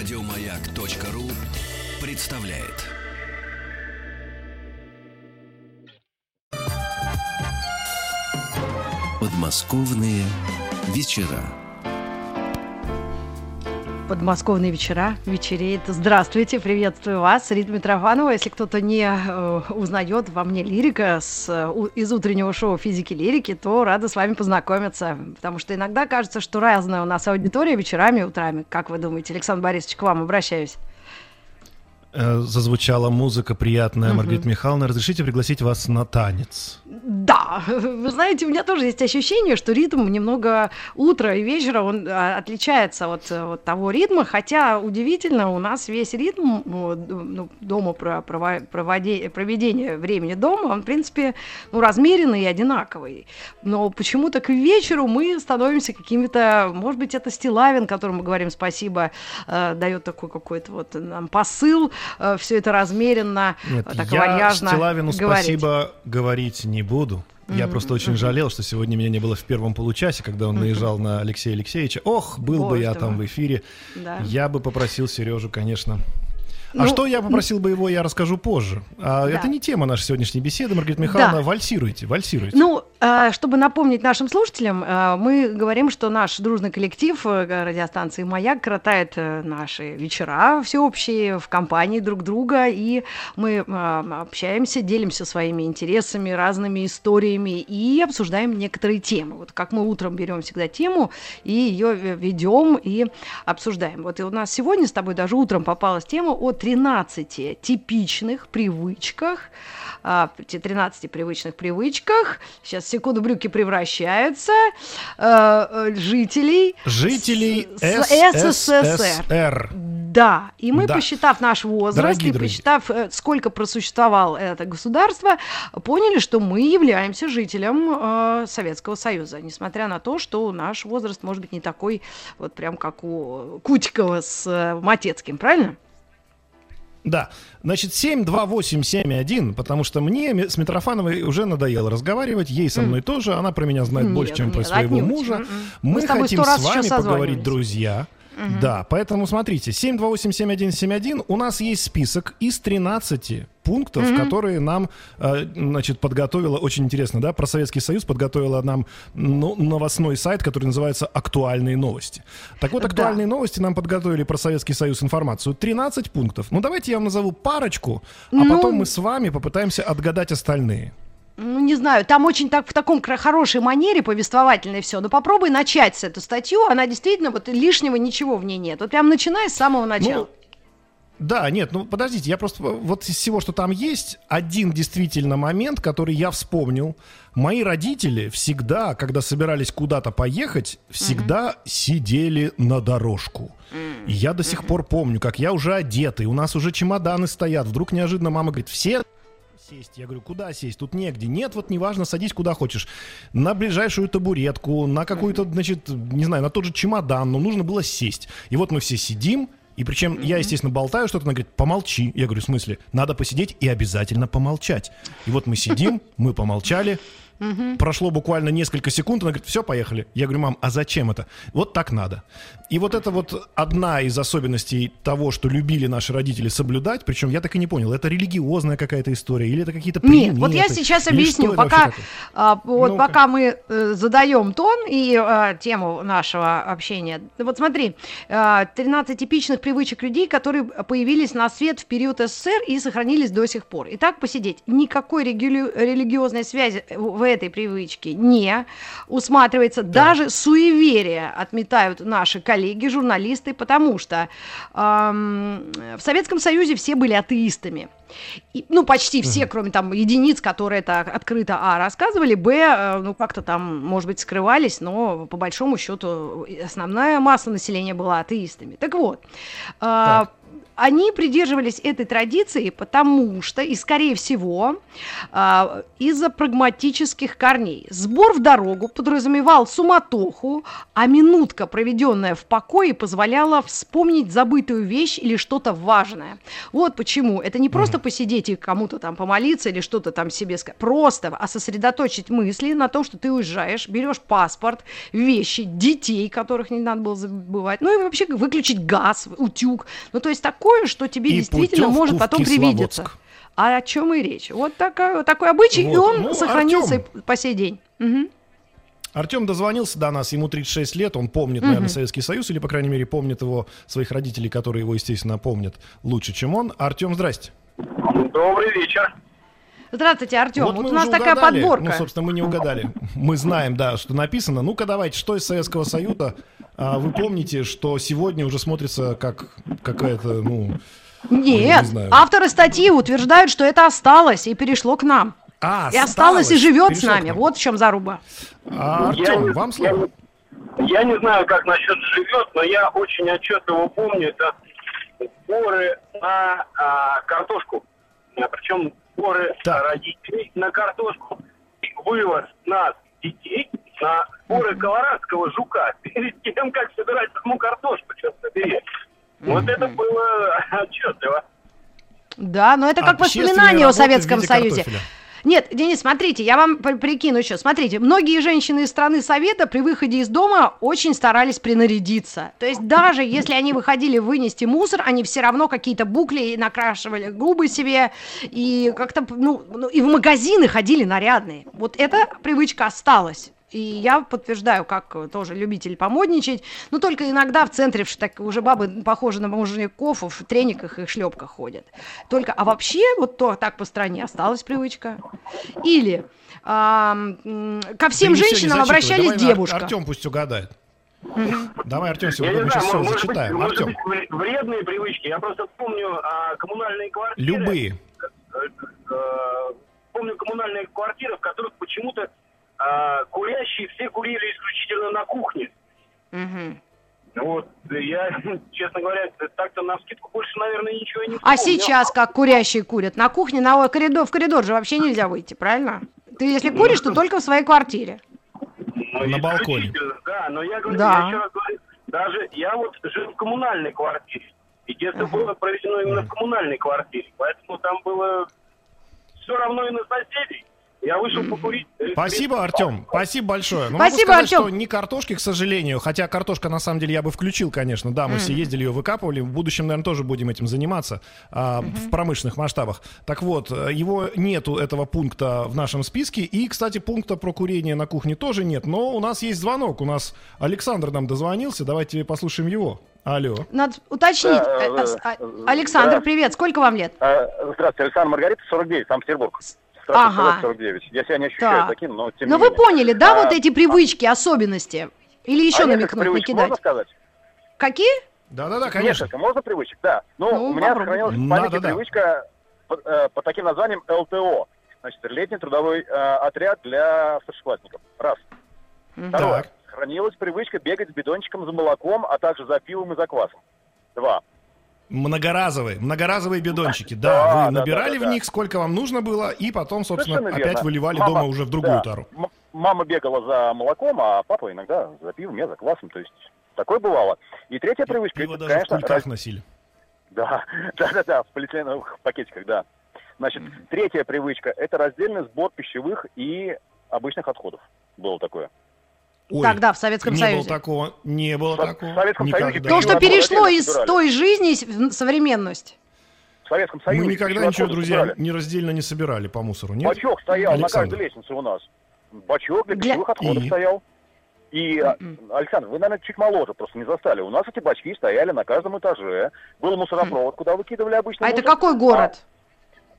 Радиомаяк.ру представляет. Подмосковные вечера. Подмосковные вечера, вечереет. Здравствуйте, приветствую вас, Рита Митрофанова. Если кто-то не э, узнает во мне лирика с, э, у, из утреннего шоу «Физики лирики», то рада с вами познакомиться, потому что иногда кажется, что разная у нас аудитория вечерами, утрами. Как вы думаете, Александр Борисович, к вам обращаюсь. Э, зазвучала музыка приятная, Маргарита Михайловна. Разрешите пригласить вас на танец? Да, вы знаете, у меня тоже есть ощущение, что ритм немного утра и вечера, он а, отличается от, от того ритма, хотя удивительно, у нас весь ритм ну, дома про времени дома, он, в принципе, ну, размеренный и одинаковый. Но почему-то к вечеру мы становимся какими-то, может быть, это Стилавин, которому мы говорим спасибо, э, дает такой какой-то вот нам посыл, э, все это размеренно, Нет, так я вальяжно Стилавину говорить. спасибо говорить не буду. Я просто очень жалел, что сегодня меня не было в первом получасе, когда он наезжал на Алексея Алексеевича. Ох, был бы я там в эфире. Я бы попросил Сережу, конечно. А Ну, что я попросил бы его, я расскажу позже. А Да. Это не тема нашей сегодняшней беседы, Маргарита Михайловна. Да. Вальсируйте, вальсируйте. Ну, чтобы напомнить нашим слушателям, э, мы говорим, что наш дружный коллектив э, радиостанции «Маяк» кротает э, наши вечера всеобщие в компании друг друга, и мы э, общаемся, делимся своими интересами, разными историями и обсуждаем некоторые темы. Вот как мы утром берем всегда тему и ее ведем и обсуждаем. Вот и у нас сегодня с тобой даже утром попалась тема о 13 типичных привычках, а, 13 привычных привычках. Сейчас, секунду, брюки превращаются. э, э, жителей Жителей. СССР. Да, и мы, Да. посчитав наш возраст Дорогие и друзья. посчитав, э, сколько просуществовало это государство, поняли, что мы являемся жителем э, Советского Союза, несмотря на то, что наш возраст может быть не такой, вот прям как у Кутикова с э, Матецким, правильно? Да, значит, 72871, потому что мне с Митрофановой уже надоело разговаривать, ей со мной тоже, она про меня знает Нет, больше, чем про своего отнюдь. мужа. Мы, Мы с тобой хотим с вами поговорить, созванивались. Да, поэтому смотрите, 7287171, у нас есть список из 13 пунктов, которые нам, э, значит, подготовила, очень интересно, да, про Советский Союз подготовила нам ну, новостной сайт, который называется «Актуальные новости». Так вот, Да. актуальные новости нам подготовили про Советский Союз информацию. 13 пунктов. Ну, давайте я вам назову парочку, а Ну- потом мы с вами попытаемся отгадать остальные. Ну, не знаю, там очень так в таком хорошей манере повествовательной все. Но попробуй начать с эту статью, она действительно, вот лишнего ничего в ней нет. Вот прям начинай с самого начала. Ну, да, нет, ну подождите, я просто вот из всего, что там есть, один действительно момент, который я вспомнил. Мои родители всегда, когда собирались куда-то поехать, всегда сидели на дорожку. И я до сих пор помню, как я уже одетый, у нас уже чемоданы стоят. Вдруг неожиданно мама говорит, все сесть. Я говорю, куда сесть? Тут негде. Нет, вот неважно, садись куда хочешь. На ближайшую табуретку, на какую-то, значит, не знаю, на тот же чемодан, но нужно было сесть. И вот мы все сидим, и причем я, естественно, болтаю что-то, она говорит, помолчи. Я говорю, в смысле? Надо посидеть и обязательно помолчать. И вот мы сидим, мы помолчали, Прошло буквально несколько секунд, она говорит, все, поехали. Я говорю, мам, а зачем это? Вот так надо. И вот это вот одна из особенностей того, что любили наши родители соблюдать, причем я так и не понял, это религиозная какая-то история или это какие-то Нет, вот я приметы? сейчас объясню. Пока, а, вот Ну-ка. пока мы э, задаем тон и а, тему нашего общения. Вот смотри, а, 13 типичных привычек людей, которые появились на свет в период СССР и сохранились до сих пор. Итак, посидеть. Никакой регули- религиозной связи в этой привычке не усматривается. Даже суеверия отметают наши коллеги, журналисты, потому что ам, в Советском Союзе все были атеистами. И, ну, почти все, кроме там единиц, которые это открыто, а, рассказывали, б, э, ну, как-то там, может быть, скрывались, но по большому счету основная масса населения была атеистами. Так вот, а, они придерживались этой традиции, потому что, и скорее всего, а, из-за прагматических корней. Сбор в дорогу подразумевал суматоху, а минутка, проведенная в покое, позволяла вспомнить забытую вещь или что-то важное. Вот почему. Это не просто посидеть и кому-то там помолиться или что-то там себе сказать. Просто, а сосредоточить мысли на том, что ты уезжаешь, берешь паспорт, вещи, детей, которых не надо было забывать. Ну и вообще выключить газ, утюг. Ну то есть такое, что тебе И действительно может потом привидеться. А о чем и речь? Вот такая, вот такой обычай, и Вот. он Ну, сохранился Артём. и по сей день. Мгм. Артем дозвонился до нас, ему 36 лет, он помнит, наверное, Советский Союз, или, по крайней мере, помнит его, своих родителей, которые его, естественно, помнят лучше, чем он. Артем, здрасте. Добрый вечер. Здравствуйте, Артем. Вот, мы у нас такая угадали. подборка. Ну, собственно, мы не угадали. Мы знаем, да, что написано. Ну-ка, давайте, что из Советского Союза а, вы помните, что сегодня уже смотрится как какая-то, ну... Нет, не авторы статьи утверждают, что это осталось и перешло к нам. А, И осталось, и живет с перешло нами. нам. Вот в чем заруба. А, Я Артем, не- вам слово. Я, не- я не знаю, как насчет живет, но я очень отчетливо помню это сборы на а, картошку. А, причем сборы Так. родителей на картошку. И Вывоз нас, детей, на сборы колорадского жука перед тем, как собирать саму картошку, черт побери. Вот это было отчетливо. Да, но это как воспоминание о Советском Союзе. картофеля. Нет, Денис, смотрите, я вам при- прикину еще. Смотрите, многие женщины из страны Совета при выходе из дома очень старались принарядиться. То есть даже если они выходили вынести мусор, они все равно какие-то букли накрашивали губы себе и как-то, ну, ну, и в магазины ходили нарядные. Вот эта привычка осталась. И я подтверждаю, как э, тоже любитель помодничать, но только иногда в центре так уже бабы похожи на мужиков в трениках и шлепках ходят. Только, а вообще вот то так по стране осталась привычка. Или м, ко всем женщинам обращались Давай Ар- девушка. Артем пусть угадает. Давай, Артем, сегодня мы сейчас все зачитаем. может Артем, вредные привычки. Я просто помню а, коммунальные квартиры. любые. э, э, помню коммунальные квартиры, в которых почему-то а, курящие все курили исключительно на кухне. Мгм. Вот, я, честно говоря, так-то на скидку больше, наверное, ничего не А вспомню. сейчас как курящие курят? На кухне, на коридор, в коридор же вообще нельзя выйти, правильно? Ты если куришь, то только в своей квартире. Ну, На балконе. исключительно, Да, но я говорю, Да. я еще раз говорю, даже я вот жил в коммунальной квартире. И детство было проведено именно в коммунальной квартире. Поэтому там было все равно и на соседей. Я вышел покурить. э, Спасибо, без- Артем. Спасибо большое. Ну, Спасибо, могу сказать, Артём. что не картошки, к сожалению. Хотя картошка, на самом деле, я бы включил, конечно. Да, мы все ездили, ее выкапывали. В будущем, наверное, тоже будем этим заниматься а, в промышленных масштабах. Так вот, э, его нету, этого пункта в нашем списке. И, кстати, пункта про курение на кухне тоже нет. Но у нас есть звонок. У нас Александр нам дозвонился. Давайте послушаем его. Алло. Надо уточнить. Да, Э, э, э, Александр, да. привет. Сколько вам лет? Здравствуйте, Александр Маргарита, 49, Санкт-Петербург. Ага. Здравствуйте, 49. Я себя не ощущаю Так. таким, но тем Ну не вы менее. поняли, да, А, вот эти привычки, особенности? Или еще а намекнуть, привычек накидать? можно сказать? Какие? Да-да-да, конечно. Несколько. Можно привычек? Да. Ну, Ну, у меня попробуй. сохранилась в Надо, памяти да. привычка под, э, под таким названием ЛТО. Значит, летний трудовой э, отряд для старшеклассников. Раз. Второе. Так. Сохранилась привычка бегать с бидончиком за молоком, а также за пивом и за квасом. Два. Многоразовые, многоразовые бидончики. Да, Да, вы набирали да, да, в них сколько вам нужно было, и потом, собственно, Совершенно опять верно. выливали Мама- дома уже в другую да, тару. м- мама бегала за молоком, а папа иногда за пивом, я за квасом. То есть такое бывало. И третья привычка, Пиво это, даже в конечно, кульках раз- носили. Да, да, да, да, в полиэтиленовых пакетиках, да. Значит, третья привычка – это раздельный сбор пищевых и обычных отходов. Было такое. Ой, Тогда в Советском не Союзе. было такого, не было В такого. в Советском никогда. Союзе То, что перешло из той жизни в современность. В Советском Союзе Мы никогда ничего, друзья, собирали. не раздельно не собирали по мусору, нет? Бачок стоял Александр. на каждой лестнице у нас. Бачок для Для- пищевых отходов И? стоял. И, а, Мгм. Александр, вы, наверное, чуть моложе, просто не застали. У нас эти бачки стояли на каждом этаже. Был мусоропровод, куда выкидывали обычно А это мусор. какой город? А,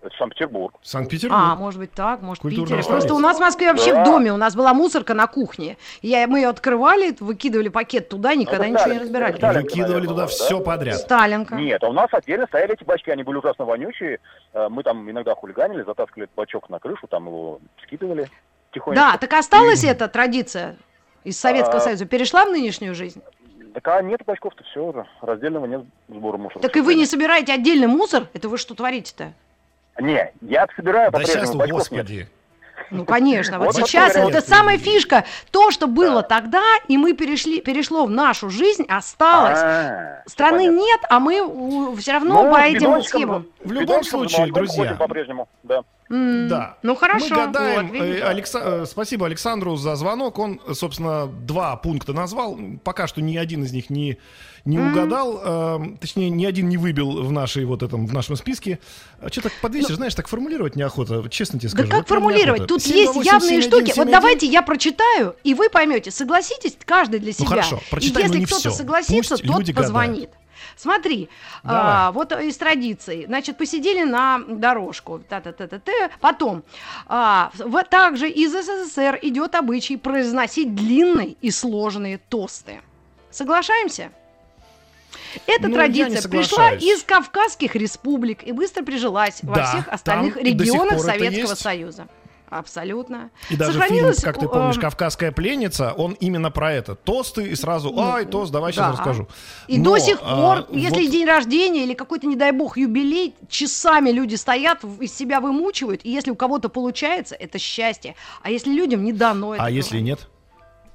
это Санкт-Петербург. Санкт-Петербург. А, может быть так, может Культурная Питер. Просто столица. у нас в Москве вообще Да. в доме, у нас была мусорка на кухне. Я, мы ее открывали, выкидывали пакет туда, никогда это ничего не Сталин. разбирали. Сталин. Выкидывали наверное, туда да? все подряд. Сталинка. Нет, а у нас отдельно стояли эти бачки, они были ужасно вонючие. Э, Мы там иногда хулиганили, затаскивали этот бачок на крышу, там его скидывали тихонечко. Да, так осталась эта традиция из Советского А, Союза? Перешла в нынешнюю жизнь? Так а нет бачков-то все, раздельного нет сбора мусора. Так и вы не собираете отдельный мусор? Это вы что творите-то? Не, я собираю Да по-прежнему, сейчас, нет. господи. Ну, конечно. Вот Вот сейчас это самая фишка. То, что было Да. тогда, и мы перешли, перешло в нашу жизнь, осталось. А, Страны понятно. нет, а мы все равно Ну, по этим схемам. В любом случае, друзья. по-прежнему, да. Да. Ну хорошо. Мы гадаем. вот, видите. э, э, Спасибо Александру за звонок. Он, э, собственно, два пункта назвал. Пока что ни один из них не, не угадал. э, точнее, ни один не выбил в, нашей, вот этом, в нашем списке. Что так подвесишь, знаешь, так формулировать неохота. Честно тебе Ну, Да скажу. как вот формулировать? Тут 7, есть 8, явные 7, штуки. 1, 7, Вот 1. давайте я прочитаю, и вы поймете. Согласитесь, каждый для себя. хорошо, и прочитай, но если кто-то согласится, Пусть тот люди гадают. Смотри, Давай. а, вот из традиций. Значит, посидели на дорожку. Та-та-та-та-та. Потом, а, в- также из СССР идет обычай произносить длинные и сложные тосты. Соглашаемся? Эта Ну, традиция пришла из Кавказских республик и быстро прижилась во Да, всех там остальных регионах Советского. Союза. Абсолютно. И даже Сохранилось, фильм, как ты помнишь, э, «Кавказская пленница», он именно про это. Тосты и сразу, ай, тост, давай сейчас да. расскажу. И Но, до сих а, пор, если вот- день рождения или какой-то, не дай бог, юбилей, часами люди стоят, из себя вымучивают, и если у кого-то получается, это счастье. А если людям не дано это А если нет?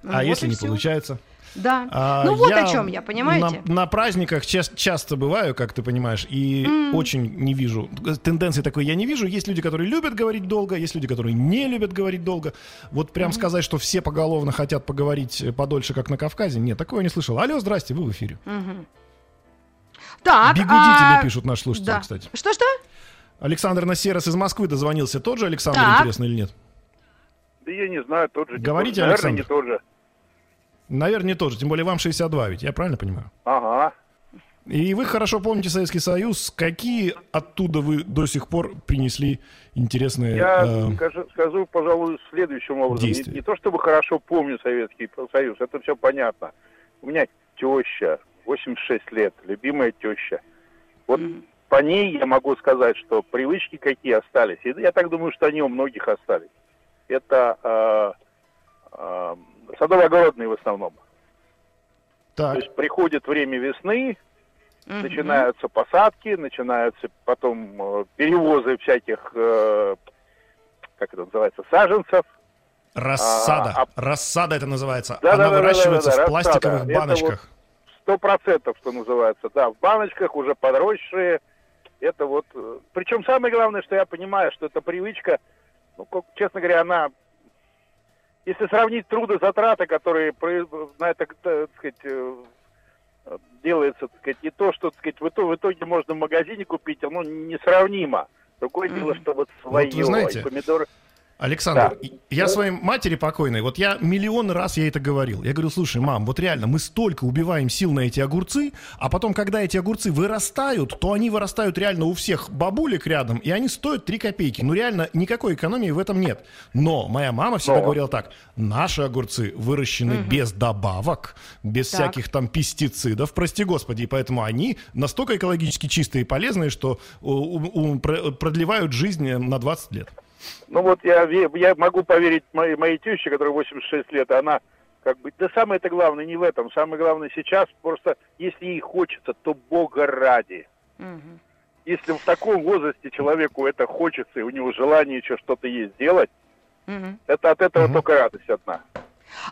Ну А вот если не всё. получается? Да. А, ну вот о чем я, понимаете? На, на праздниках ча- часто бываю, как ты понимаешь, и очень не вижу. Тенденции такой я не вижу. Есть люди, которые любят говорить долго, есть люди, которые не любят говорить долго. Вот прям сказать, что все поголовно хотят поговорить э, подольше, как на Кавказе, нет, такого я не слышал. Алло, здрасте, вы в эфире. Так, Бегуди а, тебе пишут наши слушатели, да. кстати. Что-что? Александр Насерос из Москвы дозвонился. Тот же Александр, Так. интересно или нет? Да я не знаю, тот же. Говорите, же. Наверное, Александр. не тот же. Наверное, не тот же. Тем более вам 62 ведь, я правильно понимаю? Ага. И вы хорошо помните Советский Союз. Какие оттуда вы до сих пор принесли интересные... Я э, скажу, скажу, пожалуй, следующим образом. Не, действия. не то чтобы хорошо помню Советский Союз, это все понятно. У меня теща, 86 лет, любимая теща. Вот по ней я могу сказать, что привычки какие остались. И я так думаю, что они у многих остались. Это э, э, садово-огородные в основном. так, То есть приходит время весны, Мгм. начинаются посадки, начинаются потом э, перевозы всяких, э, как это называется, саженцев. рассада. а- Рассада это называется. Да, Она да, да, да, выращивается да, да, в пластиковых рассада. Баночках. Сто процентов, что называется, да, в баночках уже подросшие. Это вот, э, причем самое главное, что я понимаю, что эта привычка, ну, как- честно говоря, она, если сравнить трудозатраты, которые на это, так сказать, э, э, делается, так сказать, и то, что, так сказать, в итоге, можно в магазине купить, оно несравнимо. Другое дело, что вот свое, вы знаете, и помидоры. Александр, Да. я своей матери покойной, вот я миллион раз я это говорил. Я говорю, слушай, мам, вот реально, мы столько убиваем сил на эти огурцы, а потом, когда эти огурцы вырастают, то они вырастают реально у всех бабулек рядом, и они стоят 3 копейки. Ну реально, никакой экономии в этом нет. Но моя мама всегда Но. говорила так, наши огурцы выращены без добавок, без Так. всяких там пестицидов, прости господи, и поэтому они настолько экологически чистые и полезные, что у- у- у- про- продлевают жизнь на 20 лет. Ну вот я, я могу поверить моей, моей теще, которой 86 лет, она как бы, да самое это главное не в этом, самое главное сейчас, просто если ей хочется, то Бога ради. Мгм. Если в таком возрасте человеку это хочется, и у него желание еще что-то есть сделать, Мгм. это от этого Мгм. только радость одна.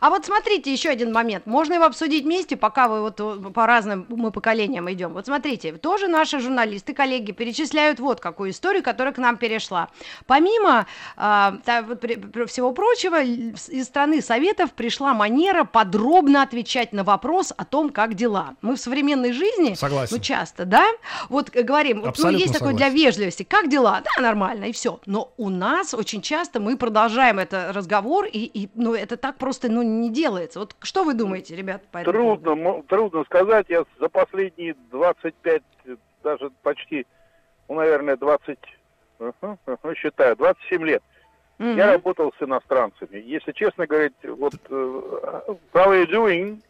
А вот смотрите, еще один момент. Можно его обсудить вместе, пока вы вот э, по разным мы поколениям идем. Вот смотрите, тоже наши журналисты, коллеги перечисляют вот какую историю, которая к нам перешла. Помимо при- всего прочего, из страны Советов пришла манера подробно отвечать на вопрос о том, как дела. Мы в современной жизни, Согласен. ну часто, да, вот э, говорим, вот, ну Абсолютно есть такое согласен. для вежливости, как дела? Да, нормально, и все. Но у нас очень часто мы продолжаем это разговор, и, и, ну, это так просто ну, не делается. Вот что вы думаете, ребят, по этому? Трудно, трудно сказать. Я за последние 25, э, даже почти, ну, наверное, 20, ага, ага, считаю, 27 лет. Мгм. Я работал с иностранцами. Если честно говорить, вот э, how are you doing?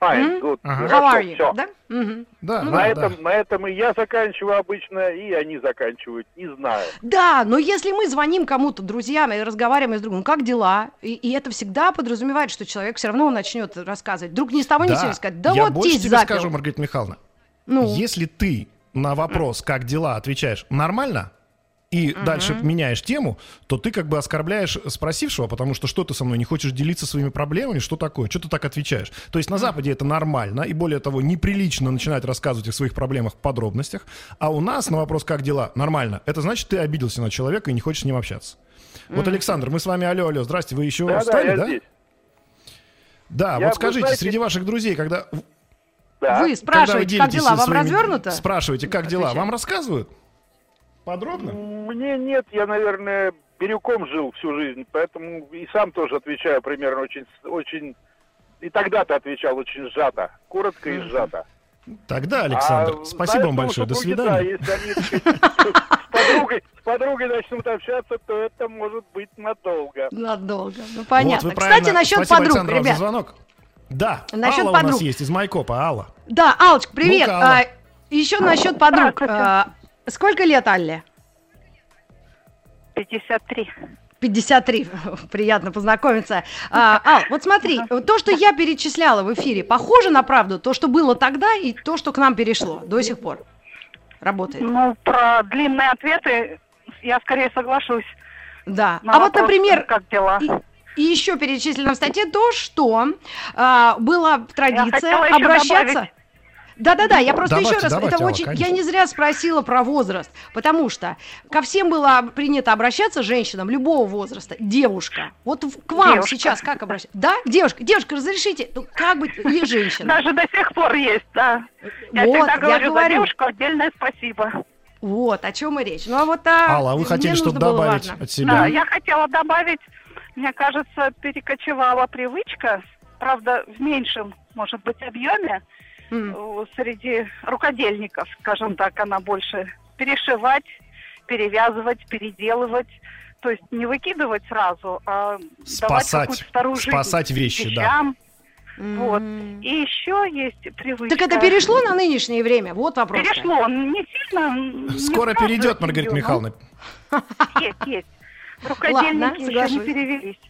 Fine, М? good, Ага. How хорошо, are you? всё. Да? Мгм. Да, Ну да, На, да. этом, на этом и я заканчиваю обычно, и они заканчивают. Не знаю. Да, но если мы звоним кому-то, друзьям, и разговариваем с другом, как дела? И, и это всегда подразумевает, что человек все равно начнет рассказывать. Вдруг ни с того ни с сего сказать, да я вот больше тебе запил. скажу, Маргарита Михайловна. Ну, Если ты на вопрос, как дела, отвечаешь нормально, и дальше меняешь тему, то ты как бы оскорбляешь спросившего, потому что что ты со мной не хочешь делиться своими проблемами, что такое, что ты так отвечаешь. То есть на Западе это нормально, и более того, неприлично начинать рассказывать о своих проблемах в подробностях, а у нас на вопрос, как дела, нормально. Это значит, ты обиделся на человека и не хочешь с ним общаться. Вот, Александр, мы с вами, алло, алло, здрасте, вы еще Да, да, встали, да? здесь. Да, Я, вот скажите, знаете- среди ваших друзей, когда Да. вы когда вы спрашиваете, как дела, вам своими- развернуто? Спрашиваете, как дела, Отвечай. вам рассказывают? Подробно? Мне нет, я, наверное, бирюком жил всю жизнь, поэтому и сам тоже отвечаю примерно очень, очень... И тогда-то отвечал очень сжато, коротко и сжато. Тогда, Александр, А, спасибо вам поэтому большое, до свидания. Да, если они с подругой, с подругой начнут общаться, то это может быть надолго. Надолго. Ну, Вот, понятно. вы Кстати, насчет Спасибо, подруг, Александр, вам за ребят. звонок. Да, Насчет Алла у нас подруг. есть из Майкопа, Алла. Да, Алочка, привет. Алла. А, еще насчет подруг. А, сколько лет Алле? 53. 53. Приятно познакомиться. А, Ал, вот смотри, то, что я перечисляла в эфире, похоже на правду? То, что было тогда, и то, что к нам перешло до сих пор. Работает. Ну, про длинные ответы я скорее соглашусь. Да. А вот, вопрос, например, как дела? и, и еще перечислено в статье то, что а, была традиция обращаться. добавить. Да-да-да, я просто Давайте, еще раз, давайте, это Алла, очень, я конечно. не зря спросила про возраст, потому что ко всем было принято обращаться женщинам любого возраста, девушка. Вот к вам Девушка. сейчас как обращаться? Да, девушка, девушка, разрешите, ну, как быть или женщина? Даже до сих пор есть, да. Я Вот, всегда я говорю за говорю. девушку отдельное спасибо. Вот о чем и речь. Ну а вот а, Алла, а вы хотели что-то добавить важно. от себя? Да, я хотела добавить, мне кажется, перекочевала привычка, правда, в меньшем, может быть, объеме, Э, среди рукодельников, скажем так, она больше перешивать, перевязывать, переделывать. То есть не выкидывать сразу, а давать Спасать. какую-то вторую жизнь Спасать вещи, да. вещам. Вот. М. И еще есть привычка. Так это перешло на нынешнее время? Вот вопрос. Перешло, не сильно. не Скоро перейдет, Маргарита Михайловна. Есть, есть. Рукодельники еще соглашусь. не перевелись.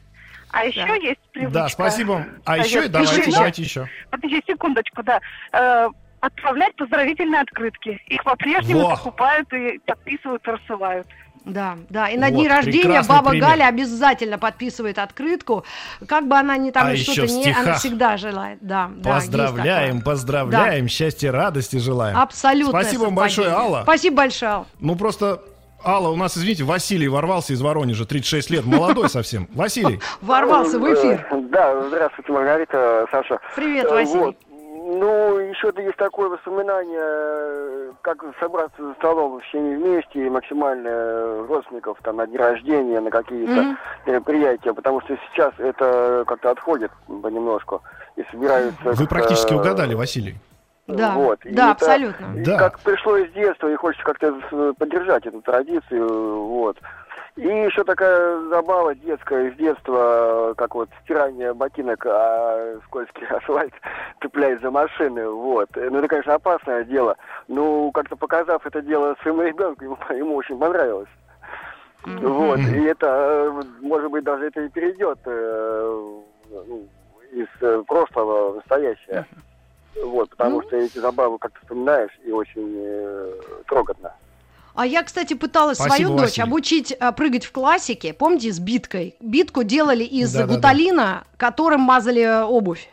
А еще Да. есть привычка. Да, спасибо. А еще, Совет давайте, пиши, давайте еще. Подожди секундочку, да. Э, отправлять поздравительные открытки. Их по-прежнему Во! покупают и подписывают, рассылают. Да, да. И на Вот, дни рождения баба пример. Галя обязательно подписывает открытку. Как бы она ни там А еще что-то не, она всегда желает. Да, да, Поздравляем, такое. поздравляем, счастья, радости желаем. Абсолютно. Спасибо вам большое, Алла. Спасибо большое, Алла. Ну просто, Алла, у нас, извините, Василий ворвался из Воронежа, 36 лет, молодой совсем. Василий, Ворвался в эфир. Э, Да, здравствуйте, Маргарита, Саша. Привет, Э, Василий. Вот. Ну, еще есть такое воспоминание, э, как собраться за столом всеми вместе, и максимально родственников, там, на дни рождения, на какие-то Мгм. мероприятия, потому что сейчас это как-то отходит понемножку, и собираются... вы практически угадали, Василий. Да, Вот. И да, это- абсолютно. и Да. как пришло из детства, и хочется как-то с- поддержать эту традицию, вот. И еще такая забава детская из детства, как вот стирание ботинок, а скользкий асфальт цепляясь за машины, вот. Ну, это, конечно, опасное дело. Ну, как-то показав это дело своему ребенку, ему, ему очень понравилось. Вот, и это, э, может быть, даже это и перейдет э, ну, из э, прошлого в настоящее. Вот, потому Ну. что эти забавы как-то вспоминаешь и очень э, трогательно. А я, кстати, пыталась Спасибо, свою дочь Василий. обучить а, прыгать в классике. Помните, с биткой? Битку делали из Да-да-да. гуталина, которым мазали э, обувь.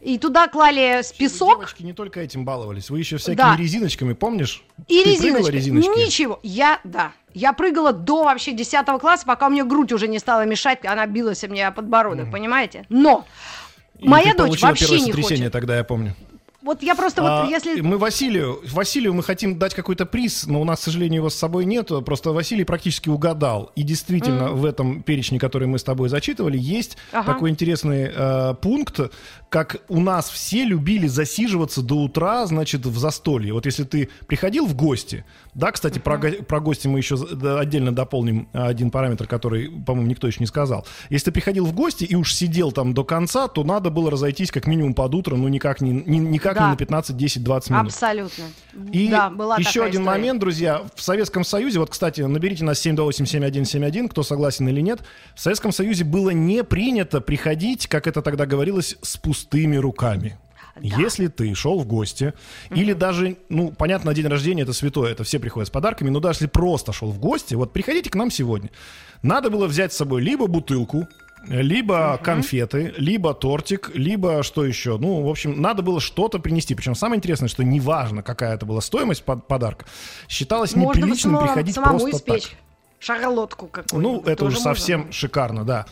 И туда клали с песок Девочки не только этим баловались, вы еще всякими Да. резиночками, помнишь? и Ты резиночки. резиночки? Ничего. Я, да. Я прыгала до вообще 10 класса, пока у меня грудь уже не стала мешать, она билась мне о подбородок, понимаете? Но И моя дочь вообще первое не хочет. тогда, я помню. Вот я просто вот, А, если... Мы Василию, Василию мы хотим дать какой-то приз, но у нас, к сожалению, его с собой нет. Просто Василий практически угадал. И действительно, в этом перечне, который мы с тобой зачитывали, есть Ага. такой интересный э, пункт, как у нас все любили засиживаться до утра, значит, в застолье. Вот если ты приходил в гости, да, кстати, про, про гости мы еще отдельно дополним э, один параметр, который, по-моему, никто еще не сказал. Если ты приходил в гости и уж сидел там до конца, то надо было разойтись как минимум под утро, ну никак не, ни- никак Да. не на 15, 10, 20 минут. Абсолютно. И да, была еще один история. момент, друзья. В Советском Союзе, вот, кстати, наберите нас 728-7171, кто согласен или нет. В Советском Союзе было не принято приходить, как это тогда говорилось, с пустыми руками. Если ты шел в гости, или даже, ну, понятно, день рождения это святое, это все приходят с подарками, но даже если просто шел в гости, вот приходите к нам сегодня. Надо было взять с собой либо бутылку, либо конфеты, либо тортик, либо что еще. Ну, в общем, надо было что-то принести. Причем самое интересное, что неважно, какая это была стоимость под- подарка, считалось Можно неприличным самому- приходить самому просто испечь так. шарлотку какую-то. Ну, это уже можно. совсем шикарно, да.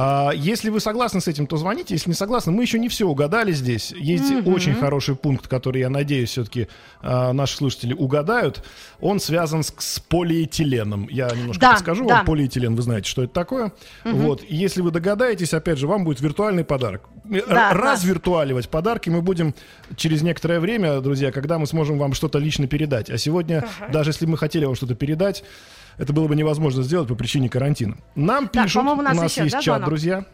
А, если вы согласны с этим, то звоните. Если не согласны, мы еще не все угадали здесь. Есть очень хороший пункт, который, я надеюсь, все-таки наши слушатели угадают. Он связан с, с полиэтиленом. Я немножко Да, подскажу да. вам. Полиэтилен, вы знаете, что это такое. Вот. И если вы догадаетесь, опять же, вам будет виртуальный подарок. Э, Да, Развиртуаливать подарки мы будем через некоторое время, друзья, когда мы сможем вам что-то лично передать. А сегодня, даже если мы хотели вам что-то передать, это было бы невозможно сделать по причине карантина. Нам Так, пишут, по-моему, у нас еще, есть да, чат, звонок? друзья.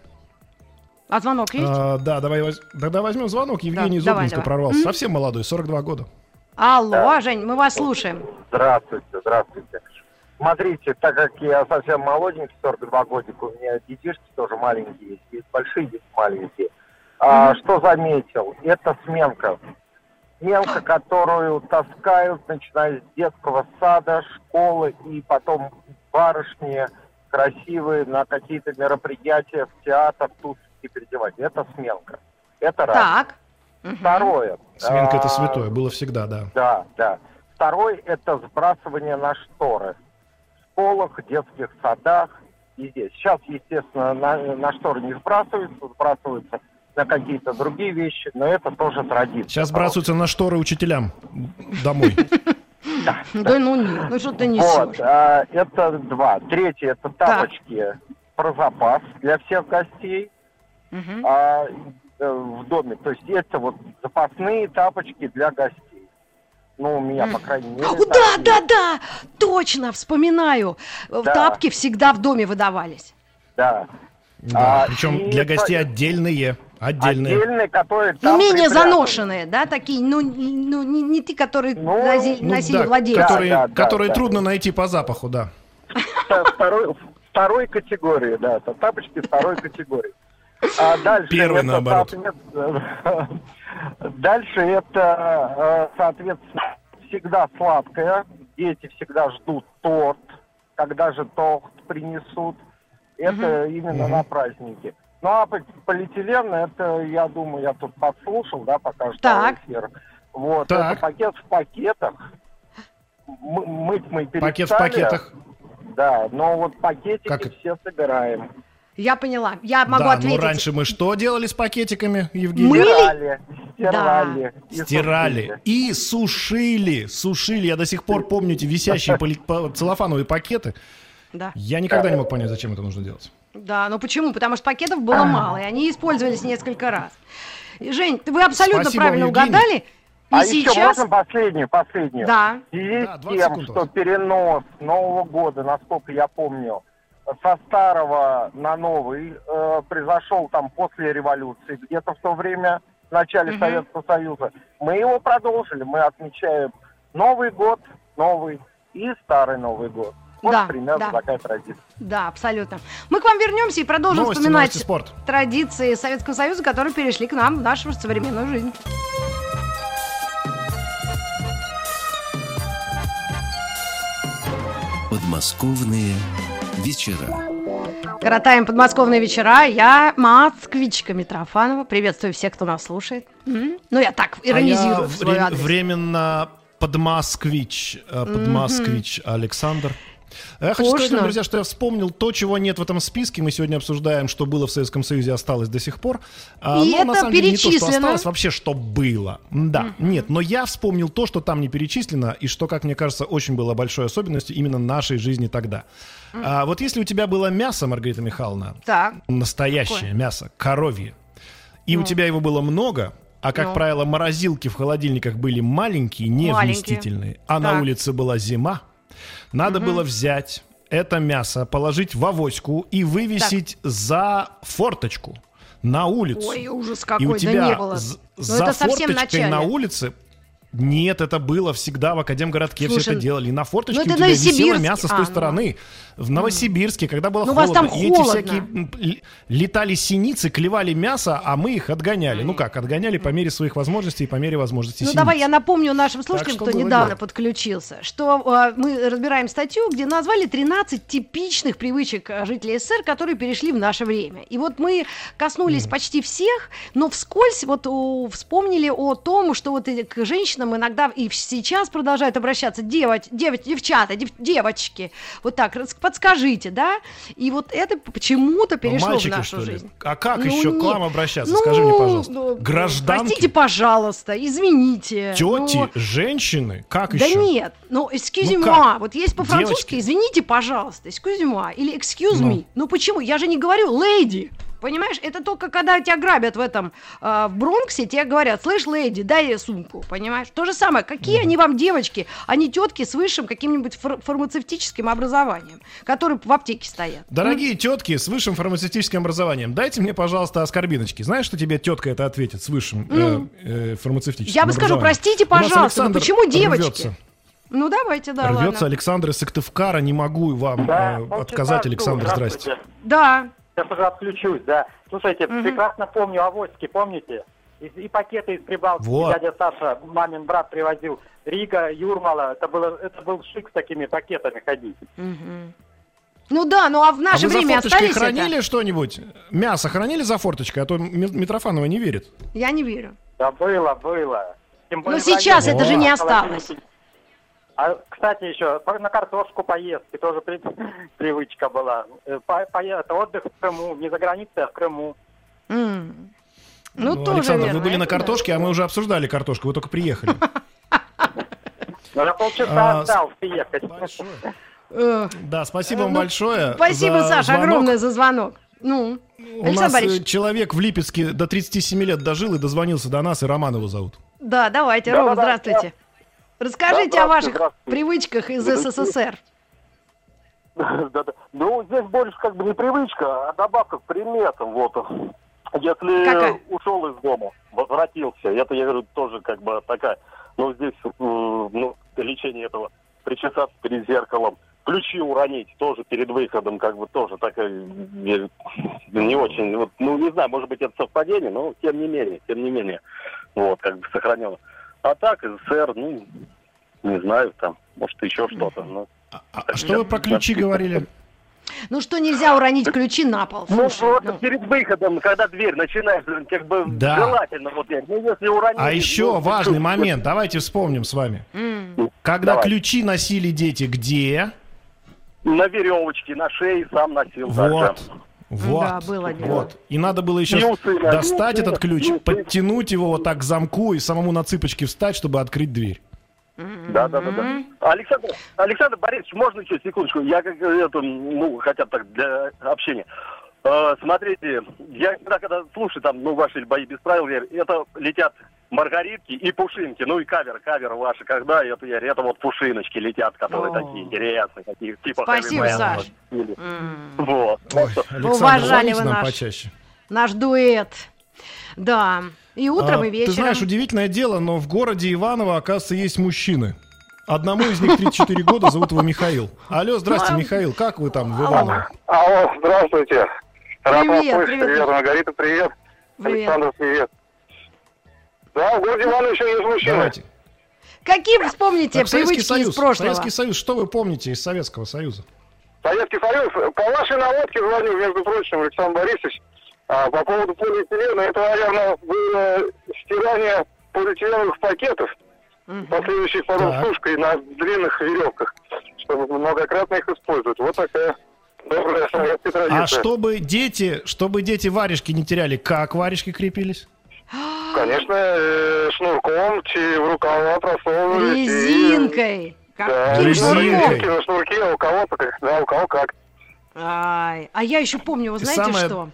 А звонок есть? А, да, давай, воз- тогда возьмем звонок. Евгений из Обнинска давай. прорвался. Совсем молодой, 42 года. Алло, Жень, мы вас слушаем. Здравствуйте, здравствуйте. Смотрите, так как я совсем молоденький, 42 годика, у меня детишки тоже маленькие есть, есть большие, есть маленькие. А, что заметил? Это сменка. Сменка, которую таскают, начиная с детского сада, школы и потом барышни красивые на какие-то мероприятия, в театр, тут и переодевать. Это сменка. Это раз. Так. Второе. Сменка это А, святое, было всегда, да. да, да. Второй – это сбрасывание на шторы. В школах, детских садах и здесь. Сейчас, естественно, на, на шторы не сбрасываются, сбрасываются на какие-то другие вещи, но это тоже традиция. Сейчас сбрасываются на шторы учителям домой. Да ну нет, ну что ты Вот, несешь? а, это два. Третье – это тапочки про запас для всех гостей а, э, в доме. То есть это вот запасные тапочки для гостей. Ну, у меня, по крайней мере, Да, да, да, точно, вспоминаю. Да. Тапки всегда в доме выдавались. Да. Да, А, причем и для гостей отдельные. Отдельные. Отдельные, которые Не там менее припрятаны. заношенные, да, такие, ну, не- ну не, не те, которые Ну, носи- Ну носили да, владельцы. которые, Да, да, которые да. трудно найти по запаху, да. Второй, второй категории, да, это тапочки второй категории. А дальше Первый, это, наоборот. соответственно, Дальше это, э, соответственно, всегда сладкое. Дети всегда ждут торт, когда же торт принесут. Это именно Мгм. на праздники. Ну а по- полиэтилен, это, я думаю, я тут подслушал, да, пока что Так. эфир. Вот, Так. это пакет в пакетах. М- мыть мы перестали. Пакет в пакетах. Да, но вот пакетики Как все собираем. Я поняла, я могу да, ответить. но раньше мы что делали с пакетиками, Евгений? Мы- Мыли? Стирали, стирали. и Стирали сушили. и сушили, сушили. Я до сих пор помню эти висящие целлофановые пакеты. Да. Я никогда не мог понять, зачем это нужно делать. Да, ну почему? Потому что пакетов было мало, и они использовались несколько раз. И, Жень, вы абсолютно Спасибо, правильно Евгений. угадали. И А еще сейчас... можно последнюю, последнюю? Да. В связи Да, с 20 тем, секунд что перенос Нового года, насколько я помню, со старого на новый э, произошел там после революции, где-то в то время, в начале Мгм. Советского Союза. Мы его продолжили, мы отмечаем Новый год, новый и старый Новый год. Вот Да, примерно да. такая традиция. Да, абсолютно. Мы к вам вернемся и продолжим Новости, вспоминать новости, спорт. традиции Советского Союза, которые перешли к нам в нашу современную жизнь. Подмосковные вечера. Коротаем подмосковные вечера. Я москвичка Митрофанова. Приветствую всех, кто нас слушает. Ну, я так иронизирую А я в свой вре- адрес. временно подмосквич, э, подмосквич Александр. Я хочу сказать, вам, друзья, что я вспомнил то, чего нет в этом списке. Мы сегодня обсуждаем, что было в Советском Союзе, осталось до сих пор. А, И но на это самом деле не то, что осталось, вообще, что было. Да, нет, но я вспомнил то, что там не перечислено, и что, как мне кажется, очень было большой особенностью именно нашей жизни тогда. А, вот если у тебя было мясо, Маргарита Михайловна, Так. настоящее Какое? мясо, коровье, и у тебя его было много, а, как Ну. правило, морозилки в холодильниках были маленькие, не Маленькие. а на Так. улице была зима, надо было взять это мясо, положить в авоську и вывесить за форточку на улицу. Ой, ужас и какой, у да тебя не было. Ну, за это форточкой на улице нет, это было всегда в Академгородке все Слушай, это делали. И на форточке ну у тебя висело мясо с А, той ну стороны. В Новосибирске, когда было Ну, у вас холодно, там и эти холодно. всякие летали синицы, клевали мясо, а мы их отгоняли. Ну как, отгоняли по мере своих возможностей и по мере возможностей Ну синиц. давай я напомню нашим слушателям, что кто недавно дело? подключился, что э, мы разбираем статью, где назвали 13 типичных привычек жителей СССР, которые перешли в наше время. И вот мы коснулись почти всех, но вскользь вот о, вспомнили о том, что вот к женщинам иногда и сейчас продолжают обращаться девоч, дев, девчата, дев- девочки. Вот так, подскажите, да? И вот это почему-то Ну, перешло мальчики, в нашу жизнь. А как Ну, еще к нет. вам обращаться? Ну, Скажи мне, пожалуйста. ну, Гражданки? Простите, пожалуйста, извините. Тети, ну, женщины? Как да еще? нет, ну, excuse Ну moi, вот есть по-французски, извините, пожалуйста, excuse moi, или excuse Ну. me. Ну почему? Я же не говорю lady. Понимаешь, это только когда тебя грабят в этом, э, в Бронксе, тебе говорят, слышь, леди, дай ей сумку, понимаешь? То же самое, какие они вам девочки, не тетки с высшим каким-нибудь фар- фармацевтическим образованием, которые в аптеке стоят. Дорогие тетки с высшим фармацевтическим образованием, дайте мне, пожалуйста, оскорбиночки. Знаешь, что тебе тетка это ответит с высшим э, э, фармацевтическим Я бы скажу, простите, пожалуйста, но Александр почему девочки? рвется. Ну давайте, да, Рвется ладно. Александр из Сыктывкара. Не могу вам Да, э, отказать. Александр. Здрасте. Здравствуйте. Да. Сейчас уже отключусь, да. Слушайте, Мгм. прекрасно помню авоськи, помните? И, и пакеты из Прибалтики Вот. дядя Саша, мамин брат привозил. Рига, Юрмала, это, было, это был шик с такими пакетами ходить. Мгм. Ну да, ну а в А наше вы за время форточкой остались хранили это? что-нибудь? Мясо хранили за форточкой? А то Ми- Митрофанова не верит. Я не верю. Да было, было. Но в сейчас это же не осталось. А, кстати, еще по- на картошку поездки тоже при- привычка была. Э, по- пое- это отдых в Крыму, не за границей, а в Крыму. М. Ну, Ну, тоже Александр, верно, вы были на это да. картошке, а мы уже обсуждали картошку. Вы только приехали. Я полчаса А, отдал приехать. Да, спасибо вам Ну, большое. Спасибо, Саша, огромное за звонок. Ну, У Александр нас э, Борисович, человек в Липецке до 37 лет дожил и дозвонился до нас, и Роман его зовут. да, давайте, Рома, здравствуйте. Расскажите Да, о ваших привычках из. СССР. Да-да. Ну, здесь больше как бы не привычка, а добавка к приметам. Вот. Если Какая? ушел из дома, возвратился, это, я говорю, тоже как бы такая, ну, здесь, ну, лечение этого, причесаться перед зеркалом, ключи уронить тоже перед выходом, как бы тоже такая, не очень, вот, ну, не знаю, может быть, это совпадение, но тем не менее, тем не менее, вот, как бы сохранено. А так, СССР, ну, не знаю, там, может, еще что-то, ну. А, а что вы про ключи говорили? Ну что, нельзя уронить ключи на пол? Ну, Слушай, вот ну. перед выходом, когда дверь начинаешь, как бы Да. желательно, вот, я- ну, если уронить... А еще ну, важный чуть- момент, давайте вспомним с вами. М. Когда Давай. ключи носили дети где? На веревочке, на шее сам носил. Вот. тогда. Вот. Да, было дело. Вот. И надо было еще И у сына, достать этот ключ, подтянуть его вот так к замку и самому на цыпочки встать, чтобы открыть дверь. Да, да, да, да. Александр, Александр Борисович, можно еще секундочку? Я как э, это, ну, хотя бы так для общения. Э, смотрите, я иногда, когда слушаю там, ну, ваши бои без правил, я это летят маргаритки и пушинки, ну и кавер, кавер ваши, когда это, я это вот пушиночки летят, которые О. такие интересные, такие, типа Спасибо, Саш. вот. Ой, Александр, Уважали вы наш- почаще. Наш дуэт. Да. И утром, А, и вечером. Ты знаешь, удивительное дело, но в городе Иваново, оказывается, есть мужчины. Одному из них 34 года, зовут его Михаил. Алло, здрасте, А. Михаил, как вы там в Иваново? Алло, здравствуйте. Рад Привет, слышать. привет. Привет, Маргарита, привет. Привет. Александр, привет. Да, в городе Иваново еще есть мужчины. Давайте. Какие вы вспомните Так, Советский привычки Союз, из прошлого? Советский Союз, что вы помните из Советского Союза? Советский Союз. По вашей наводке звонил, между прочим, Александр Борисович. А, по поводу полиэтилена, это, наверное, было стирание полиэтиленовых пакетов, Мгм. последующих потом Так. сушкой на длинных веревках. чтобы многократно их использовать. Вот такая добрая советская традиция. А чтобы дети, чтобы дети варежки не теряли, как варежки крепились? Конечно, э, шнурком чи в рукава просовывали. Резинкой. Да, Каким резинкой. на шнурке, а у кого-то как, да, у кого как. Ай, а я еще помню, вы знаете самое- что?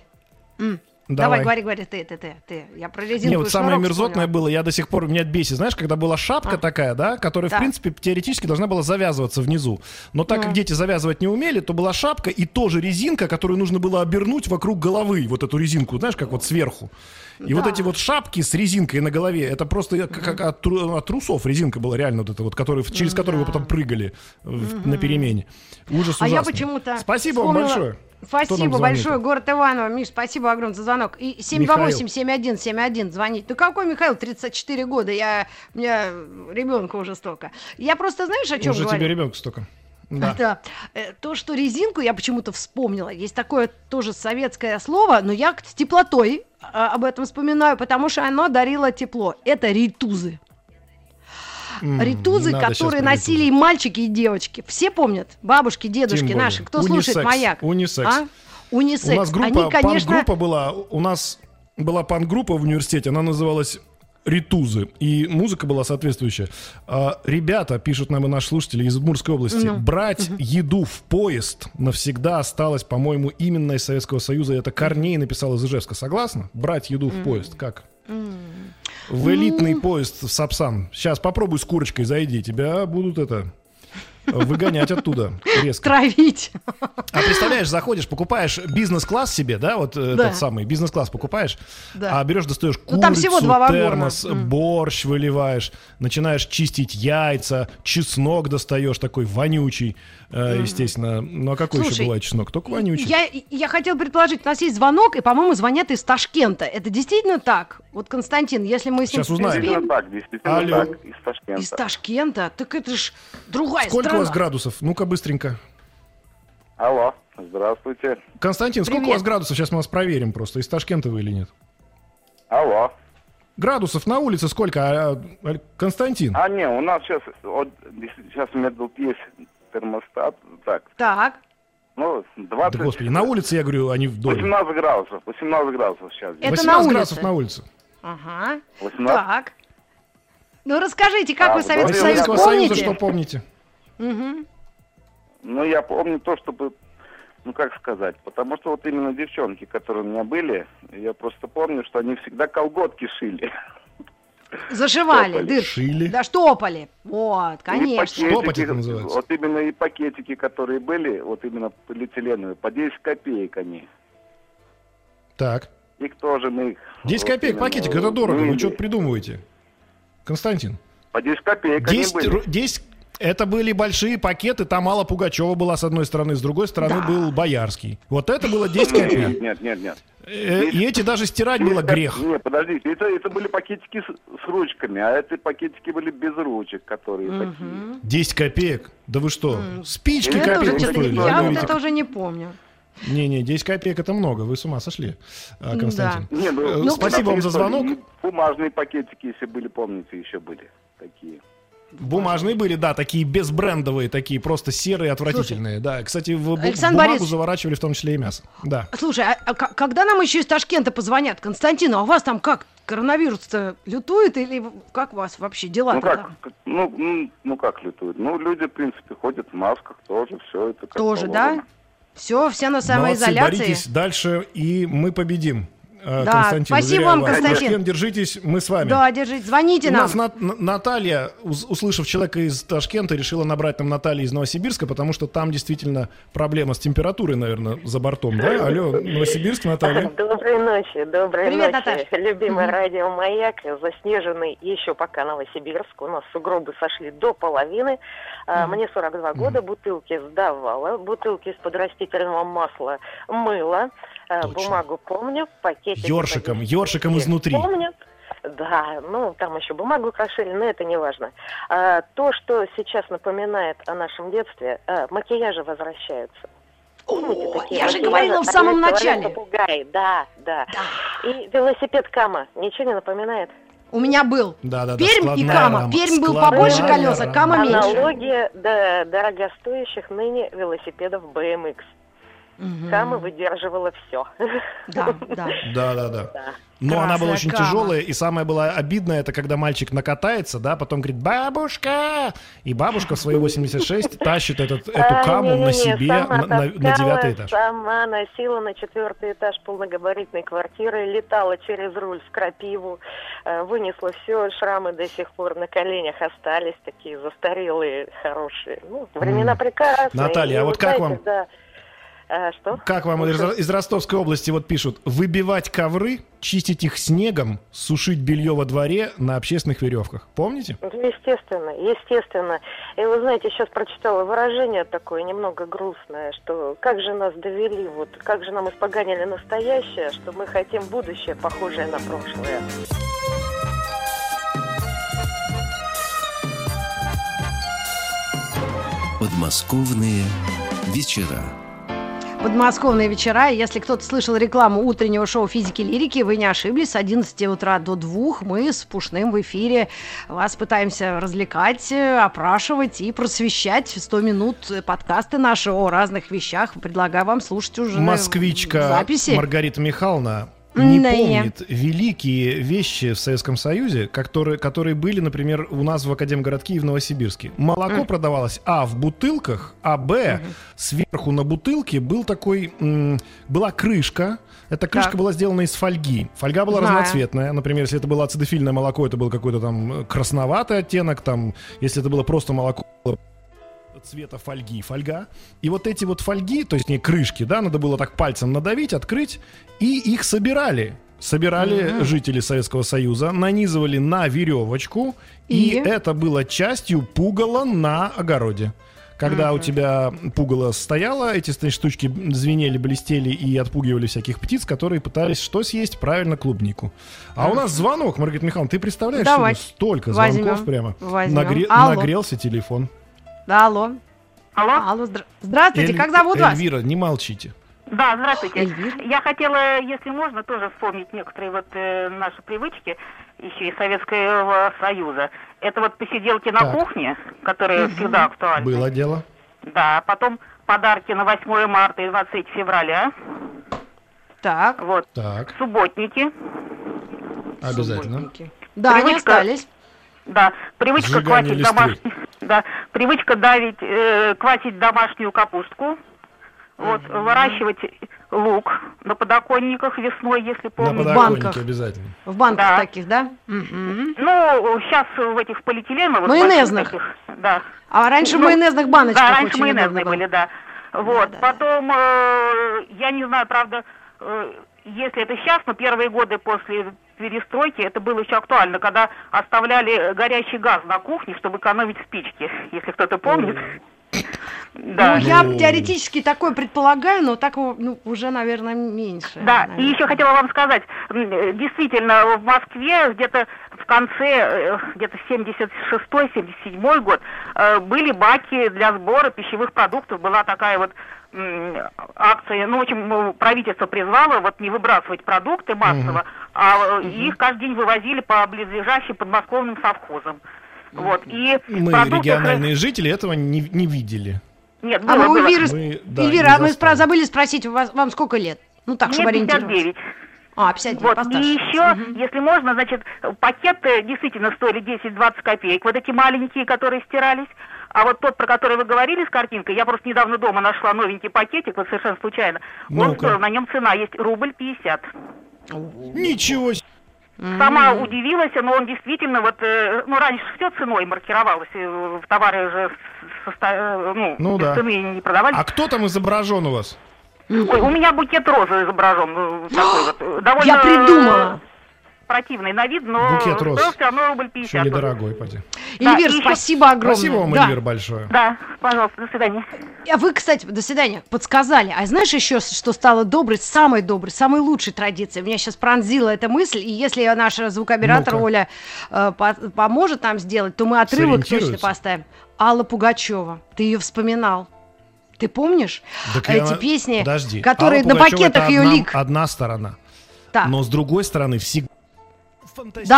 Давай. Давай, говори, говори, ты, ты, ты, ты. Я про резинку Не, вот самое мерзотное было, я до сих пор, меня бесит, знаешь, когда была шапка А. такая, да, которая, Да. в принципе, теоретически должна была завязываться внизу. Но так Ну. как дети завязывать не умели, то была шапка и тоже резинка, которую нужно было обернуть вокруг головы, вот эту резинку, знаешь, как вот сверху. И вот Да. эти вот шапки с резинкой на голове, это просто как, от, от трусов резинка была реально вот эта вот, который, через которую вы потом прыгали в- на перемене. Ужас А я ужасный. почему-то Спасибо вам вспомнила- большое. Спасибо большое, город Иваново. Миш, спасибо огромное за звонок. И 728-7171 звонить. Ну какой Михаил, 34 года, я, у меня ребенка уже столько. Я просто, знаешь, о чем Уже говорю? тебе ребенка столько. Да. Да. Э, То, что резинку я почему-то вспомнила. Есть такое тоже советское слово, но я с теплотой а, об этом вспоминаю, потому что оно дарило тепло. Это ритузы. Ритузы, которые носили и мальчики, и девочки. Все помнят? Бабушки, дедушки наши. Кто слушает «Маяк»? унисекс. А? Унисекс. У нас группа, Они, конечно... пан-группа была, у нас была пан-группа в университете, она называлась Ритузы, и музыка была соответствующая. А, ребята, пишут нам и наши слушатели из Удмуртской области, Ну. брать еду в поезд навсегда осталось, по-моему, именно из Советского Союза. Это Корней написал из Ижевска. Согласна? Брать еду в поезд. Как? В элитный поезд в Сапсан. Сейчас попробуй с курочкой зайди, тебя будут это выгонять оттуда резко. Травить. А представляешь, заходишь, покупаешь бизнес-класс себе, да, вот э, Да. этот самый бизнес-класс покупаешь, Да. а берешь, достаешь курицу, Ну, там всего два термос, борщ выливаешь, начинаешь чистить яйца, чеснок достаешь такой вонючий, э, естественно. Ну а какой еще Слушай, бывает чеснок? Только вонючий. Я, я хотел предположить, у нас есть звонок, и, по-моему, звонят из Ташкента. Это действительно так? Вот, Константин, если мы с ним Сейчас узнаем. Действительно так, действительно Алло. так, из Ташкента. Из Ташкента? Так это ж другая Сколько страна. у вас градусов? Ну-ка быстренько. Алло, здравствуйте. Константин, сколько у Привет. вас градусов? Сейчас мы вас проверим просто, из Ташкента вы или нет. Алло. Градусов на улице сколько? А, а, Константин? А, не, у нас сейчас, вот, сейчас у меня тут есть термостат, так, Так. ну, Да 20, господи, на улице, я говорю, а не в доме. 18 градусов, 18 градусов сейчас. Это 18 на улице. градусов на улице. Ага. 18. Так. Ну, расскажите, как А, вы Советский Союз Советского помните? Союза что помните? Мгм. Ну, я помню то, чтобы, ну, как сказать, потому что вот именно девчонки, которые у меня были, я просто помню, что они всегда колготки шили. Зашивали, Штопали. дырки. Шили. Да, штопали. Вот, И конечно. пакетики, Штопать это называется. Вот именно и пакетики, которые были, вот именно полиэтиленовые, по 10 копеек они. Так. Их тоже мы их... 10 вот копеек пакетик, это дорого. Вы что-то придумываете? Константин. По 10 копеек 10, они были. ру- 10 это были большие пакеты, там Алла Пугачева была с одной стороны, с другой стороны Да. был Боярский. Вот это было 10 Нет, копеек. нет, нет, нет. Э, И эти даже стирать было 10 коп- грех. Нет, подождите, это, это были пакетики с, с ручками, а эти пакетики были без ручек, которые такие. Мгм. 10 копеек? Да вы что? Спички Я Я, тоже стоили. я вот это уже не помню. Не-не, 10 копеек это много, вы с ума сошли, а, Да. Константин. Не, Э, ну, Спасибо вам за звонок. Бумажные пакетики, если были, помните, еще были такие. Бумажные были, да, такие безбрендовые, такие просто серые, отвратительные. Да, кстати, в, бу- Александр бумагу Борисович. заворачивали в том числе и мясо. Да. Слушай, а, а когда нам еще из Ташкента позвонят? Константин, а у вас там как? Коронавирус-то лютует или как у вас вообще дела Ну как, как- ну, ну, ну как летают? Ну, люди, в принципе, ходят в масках тоже, все это как Тоже, положено. да? Все, все на Молодцы, самоизоляции. боритесь дальше, и мы победим. Э, Да, Константин, спасибо уверяю вам, вас. Константин. Ташкент, держитесь, мы с вами. Да, держите, звоните У нам. нас Нат- Наталья, услышав человека из Ташкента, решила набрать нам Наталью из Новосибирска, потому что там действительно проблема с температурой, наверное, за бортом, да? Алло, Новосибирск, Наталья. Доброй ночи, доброй Привет, ночи. Наташ. Любимое Мгм. радио «Маяк», заснеженный еще пока Новосибирск. У нас сугробы сошли до половины. А, Мне 42 года, бутылки сдавала, бутылки из-под растительного масла мыла, Точно. бумагу помню, пакетики... Ёршиком, ёршиком изнутри. Помню. Да, ну там еще бумагу крошили, но это не важно. А, то, что сейчас напоминает о нашем детстве, а, макияжи возвращаются. Помните О, такие я же говорила в самом начале. попугаи, да, да. И велосипед Кама. Ничего не напоминает? У меня был. Да, да, да. Пермь и складная Кама. рама. Пермь был Складная побольше колеса, Кама меньше. Аналогия до дорогостоящих ныне велосипедов BMX. Мгм. Кама выдерживала все. Да, да. Да, да, да. Но она была очень кама. тяжелая, и самое было обидное, это когда мальчик накатается, да, потом говорит «бабушка!» И бабушка в свои 86 тащит этот, эту А, каму не-не-не, на себе сама на, на- на таскала, девятый этаж. Сама носила на четвертый этаж полногабаритной квартиры, летала через руль в крапиву, э, вынесла все, шрамы до сих пор на коленях остались, такие застарелые, хорошие. Ну, времена М. прекрасные. Наталья, И а вот как вам? Да, А, что? Как вам из, из Ростовской области вот пишут, выбивать ковры, чистить их снегом, сушить белье во дворе на общественных веревках. Помните? Ну, Естественно, естественно. И вы знаете, сейчас прочитала выражение такое немного грустное, что как же нас довели, вот как же нам испоганили настоящее, что мы хотим будущее, похожее на прошлое. Подмосковные вечера. Подмосковные вечера. Если кто-то слышал рекламу утреннего шоу «Физики лирики», вы не ошиблись. С 11 утра до 2 мы с Пушным в эфире вас пытаемся развлекать, опрашивать и просвещать. 100 минут подкасты наши о разных вещах. Предлагаю вам слушать уже Москвичка записи. Маргарита Михайловна не Да. помнит великие вещи в Советском Союзе, которые, которые были, например, у нас в Академгородке и в Новосибирске. Молоко М. продавалось, а, в бутылках, а, б, сверху на бутылке был такой, м, была крышка, эта крышка Так. была сделана из фольги. Фольга была Знаю. разноцветная. Например, если это было ацидофильное молоко, это был какой-то там красноватый оттенок. Там, если это было просто молоко, цвета фольги фольга. И вот эти вот фольги, то есть не крышки, да, надо было так пальцем надавить, открыть, и их собирали. Собирали Мгм. жители Советского Союза, нанизывали на веревочку, и, И? это было частью пугала на огороде. Когда у тебя пугало стояло, эти штучки звенели, блестели и отпугивали всяких птиц, которые пытались что съесть? Правильно, клубнику. А у нас звонок, Маргарита Михайловна, ты представляешь, Давай. столько Возьмем. звонков прямо? Возьмем. Нагре- Алло. Нагрелся телефон. Да, алло. Алло? Алло, здра- здравствуйте, Эль- как зовут вас? Эльвира, не молчите. Да, здравствуйте. Эльвира. Я хотела, если можно, тоже вспомнить некоторые вот э, наши привычки еще из Советского Союза. Это вот посиделки на Так. кухне, которые всегда актуальны. Было дело. Да, потом подарки на 8 марта и 23 февраля. Так. Вот. Так, Субботники. обязательно. Да, они Привычка- остались. Да, привычка Сжигание квасить домашнюю. Да, привычка давить, э, квасить домашнюю капустку. Вот, выращивать лук на подоконниках весной, если На помните. подоконнике банках. обязательно. В банках Да. таких, да? Ну, сейчас в этих полиэтиленовых... Майонезных. таких, да. А раньше в Ну, майонезных баночках Да, раньше майонезные были, да. Вот, да, да. потом, э, я не знаю, правда, э, если это сейчас, но первые годы после перестройки это было еще актуально, когда оставляли горящий газ на кухне, чтобы экономить спички, если кто-то помнит. Да. Ну, я Ну. теоретически такое предполагаю, но так ну, уже, наверное, меньше. Да, и наверное. еще хотела вам сказать, э, действительно, в Москве где-то в конце, э, где-то 76-77 год, э, были баки для сбора пищевых продуктов, была такая вот акция, ну, в общем, ну, правительство призвало вот не выбрасывать продукты массово, а э, их каждый день вывозили по близлежащим подмосковным совхозам. Вот, и Мы, продукты- региональные жители, этого не, не видели. Нет, А было, мы у Мы, да, Эльвира, а мы спра- забыли спросить, у вас, вам сколько лет? Ну так, чтобы Мне ориентироваться. 59. А, 59, Вот, постарше. и еще, если можно, значит, пакеты действительно стоили 10-20 копеек, вот эти маленькие, которые стирались. А вот тот, про который вы говорили с картинкой, я просто недавно дома нашла новенький пакетик, вот совершенно случайно. Он Ну-ка. стоил, на нем цена есть рубль 50. Ничего себе. Сама удивилась, но он действительно, вот, э, ну, раньше все ценой маркировалось, э, в товары уже со- э, ну, Ну без да. цены не продавались. А кто там изображен у вас? Ой, у меня букет розы изображен, такой вот, довольно... Я придумала. Противный на вид, но Букет роз. все равно рубль Еще 50. недорогой, поди. Да, Эльвир, еще- спасибо огромное. Спасибо вам, Да. Эльвир, большое. Да, пожалуйста, до свидания. А вы, кстати, до свидания, подсказали. А знаешь еще, что стало доброй, самой доброй, самой лучшей традицией? Меня сейчас пронзила эта мысль, и если наша звукооператор Ну-ка. Оля э, по- поможет нам сделать, то мы отрывок точно поставим. Алла Пугачева, ты ее вспоминал. Ты помнишь Так эти она- песни, Подожди. которые Алла на Пугачева пакетах ее одна, лик? Одна сторона. Так. Но с другой стороны, всег-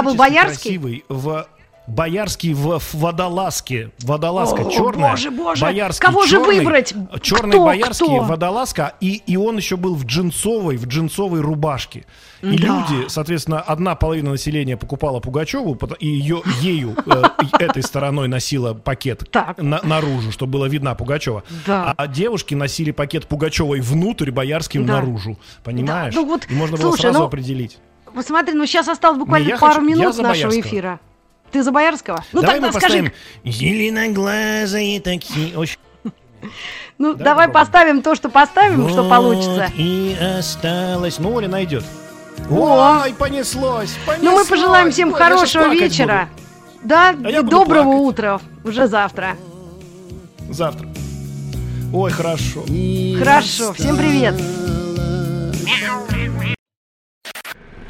был боярский? красивый в Боярский в в водолазке. Водолазка О, черная. боже, боже, Боярский кого же черный, выбрать? Черный Кто, боярский, кто? водолазка. И, и он еще был в джинсовой, в джинсовой рубашке. И Да. люди, соответственно, одна половина населения покупала Пугачеву, и ее, ею э, этой стороной носила пакет на- наружу, чтобы было видна Пугачева. Да. А девушки носили пакет Пугачевой внутрь, боярским Да. наружу. Понимаешь? Да, ну вот, и можно было сразу ну, определить. Посмотри, ну сейчас осталось буквально я пару хочу- минут нашего эфира. Ты за Боярского? Ну Давай тогда мы скажи, поставим зеленоглазые такие. Очень... ну Да, давай попробуем. поставим то, что поставим, что Вот получится. И осталось. Ну, Оля найдет. О! Ой, понеслось, понеслось. Ну мы пожелаем всем Ой, хорошего вечера. Да, А и буду доброго плакать. утра. Уже завтра. буду. Завтра. Ой, хорошо. Хорошо, всем привет.